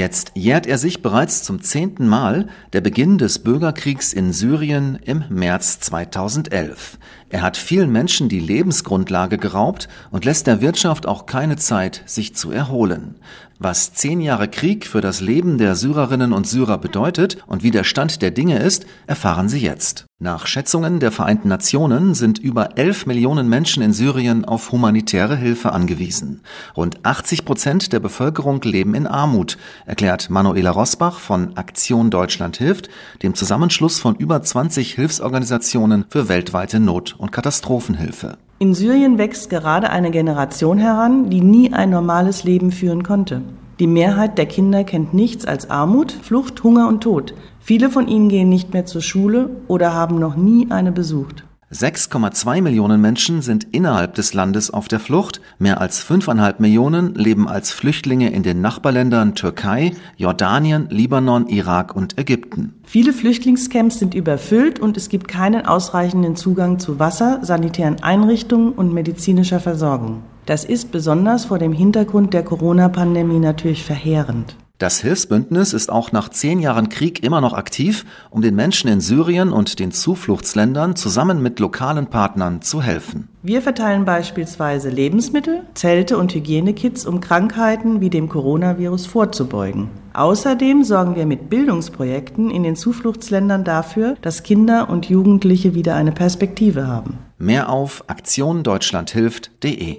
Jetzt jährt er sich bereits zum zehnten Mal der Beginn des Bürgerkriegs in Syrien im März 2011. Er hat vielen Menschen die Lebensgrundlage geraubt und lässt der Wirtschaft auch keine Zeit, sich zu erholen. Was zehn Jahre Krieg für das Leben der Syrerinnen und Syrer bedeutet und wie der Stand der Dinge ist, erfahren Sie jetzt. Nach Schätzungen der Vereinten Nationen sind über 11 Millionen Menschen in Syrien auf humanitäre Hilfe angewiesen. Rund 80 Prozent der Bevölkerung leben in Armut, erklärt Manuela Rosbach von Aktion Deutschland hilft, dem Zusammenschluss von über 20 Hilfsorganisationen für weltweite Not- und Katastrophenhilfe. In Syrien wächst gerade eine Generation heran, die nie ein normales Leben führen konnte. Die Mehrheit der Kinder kennt nichts als Armut, Flucht, Hunger und Tod. Viele von ihnen gehen nicht mehr zur Schule oder haben noch nie eine besucht. 6,2 Millionen Menschen sind innerhalb des Landes auf der Flucht, mehr als 5,5 Millionen leben als Flüchtlinge in den Nachbarländern Türkei, Jordanien, Libanon, Irak und Ägypten. Viele Flüchtlingscamps sind überfüllt und es gibt keinen ausreichenden Zugang zu Wasser, sanitären Einrichtungen und medizinischer Versorgung. Das ist besonders vor dem Hintergrund der Corona-Pandemie natürlich verheerend. Das Hilfsbündnis ist auch nach zehn Jahren Krieg immer noch aktiv, um den Menschen in Syrien und den Zufluchtsländern zusammen mit lokalen Partnern zu helfen. Wir verteilen beispielsweise Lebensmittel, Zelte und Hygienekits, um Krankheiten wie dem Coronavirus vorzubeugen. Außerdem sorgen wir mit Bildungsprojekten in den Zufluchtsländern dafür, dass Kinder und Jugendliche wieder eine Perspektive haben. Mehr auf aktiondeutschlandhilft.de